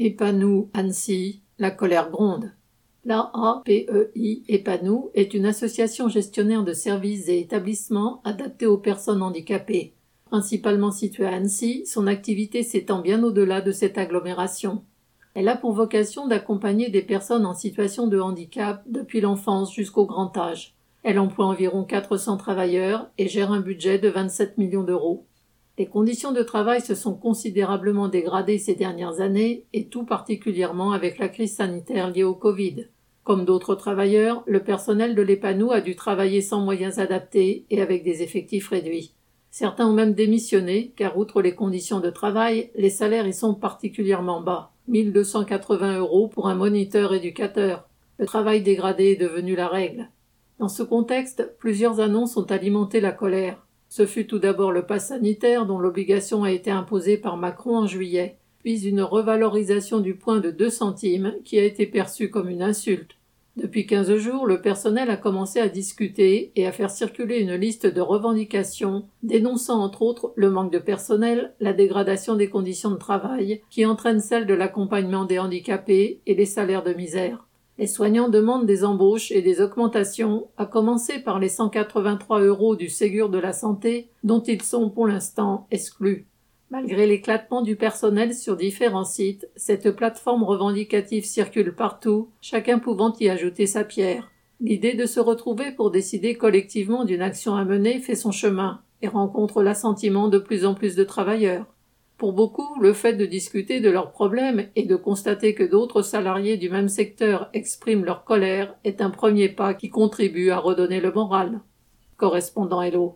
Epanou Annecy, la colère gronde. L'AAPEI Epanou est une association gestionnaire de services et établissements adaptés aux personnes handicapées. Principalement située à Annecy, son activité s'étend bien au-delà de cette agglomération. Elle a pour vocation d'accompagner des personnes en situation de handicap depuis l'enfance jusqu'au grand âge. Elle emploie environ 400 travailleurs et gère un budget de 27 millions d'euros. Les conditions de travail se sont considérablement dégradées ces dernières années, et tout particulièrement avec la crise sanitaire liée au Covid. Comme d'autres travailleurs, le personnel de l'EPANOU a dû travailler sans moyens adaptés et avec des effectifs réduits. Certains ont même démissionné, car outre les conditions de travail, les salaires y sont particulièrement bas. 1280 euros pour un moniteur éducateur. Le travail dégradé est devenu la règle. Dans ce contexte, plusieurs annonces ont alimenté la colère. Ce fut tout d'abord le pass sanitaire dont l'obligation a été imposée par Macron en juillet, puis une revalorisation du point de 2 centimes qui a été perçue comme une insulte. Depuis quinze jours, le personnel a commencé à discuter et à faire circuler une liste de revendications, dénonçant entre autres le manque de personnel, la dégradation des conditions de travail, qui entraîne celle de l'accompagnement des handicapés et les salaires de misère. Les soignants demandent des embauches et des augmentations, à commencer par les 183 euros du Ségur de la santé, dont ils sont pour l'instant exclus. Malgré l'éclatement du personnel sur différents sites, cette plateforme revendicative circule partout, chacun pouvant y ajouter sa pierre. L'idée de se retrouver pour décider collectivement d'une action à mener fait son chemin et rencontre l'assentiment de plus en plus de travailleurs. Pour beaucoup, le fait de discuter de leurs problèmes et de constater que d'autres salariés du même secteur expriment leur colère est un premier pas qui contribue à redonner le moral. Correspondant Hello.